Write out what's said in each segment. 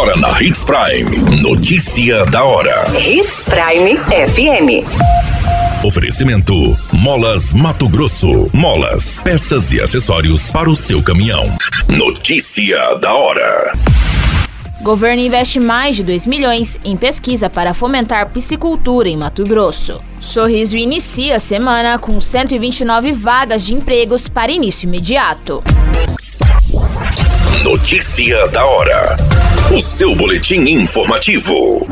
Agora na Hits Prime. Notícia da hora. Hits Prime FM. Oferecimento: Molas Mato Grosso. Molas, peças e acessórios para o seu caminhão. Notícia da hora. Governo investe mais de 2 milhões em pesquisa para fomentar piscicultura em Mato Grosso. Sorriso inicia a semana com 129 vagas de empregos para início imediato. Notícia da hora. O seu boletim informativo.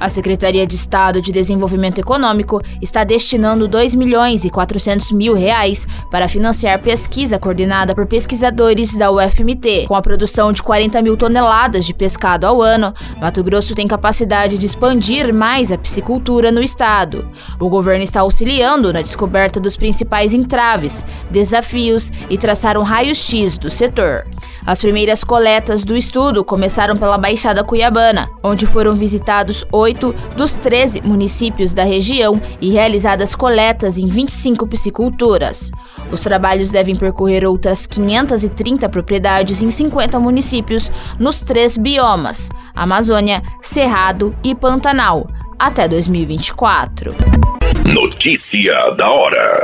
A Secretaria de Estado de Desenvolvimento Econômico está destinando 2 milhões e 400 mil reais para financiar pesquisa coordenada por pesquisadores da UFMT. Com a produção de 40 mil toneladas de pescado ao ano, Mato Grosso tem capacidade de expandir mais a piscicultura no estado. O governo está auxiliando na descoberta dos principais entraves, desafios e traçar um raio-x do setor. As primeiras coletas do estudo começaram pela Baixada Cuiabana, onde foram visitados oito dos 13 municípios da região e realizadas coletas em 25 pisciculturas. Os trabalhos devem percorrer outras 530 propriedades em 50 municípios nos três biomas: Amazônia, Cerrado e Pantanal, até 2024. Notícia da hora.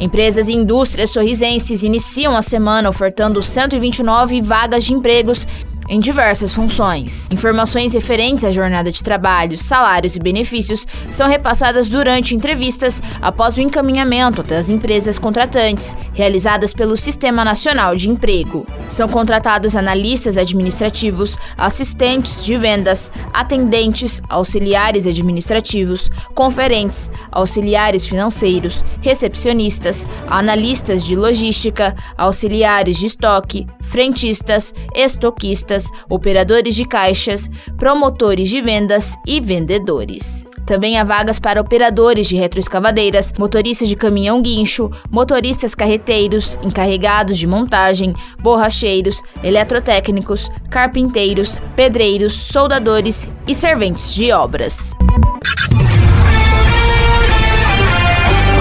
Empresas e indústrias sorrisenses iniciam a semana ofertando 129 vagas de empregos em diversas funções. Informações referentes à jornada de trabalho, salários e benefícios são repassadas durante entrevistas após o encaminhamento das empresas contratantes, realizadas pelo Sistema Nacional de Emprego. São contratados analistas administrativos, assistentes de vendas, atendentes, auxiliares administrativos, conferentes, auxiliares financeiros, recepcionistas, analistas de logística, auxiliares de estoque, frentistas, estoquistas, operadores de caixas, promotores de vendas e vendedores. Também há vagas para operadores de retroescavadeiras, motoristas de caminhão guincho, motoristas carreteiros, encarregados de montagem, borracheiros, eletrotécnicos, carpinteiros, pedreiros, soldadores e serventes de obras.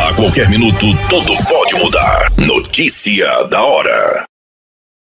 A qualquer minuto, tudo pode mudar. Notícia da hora.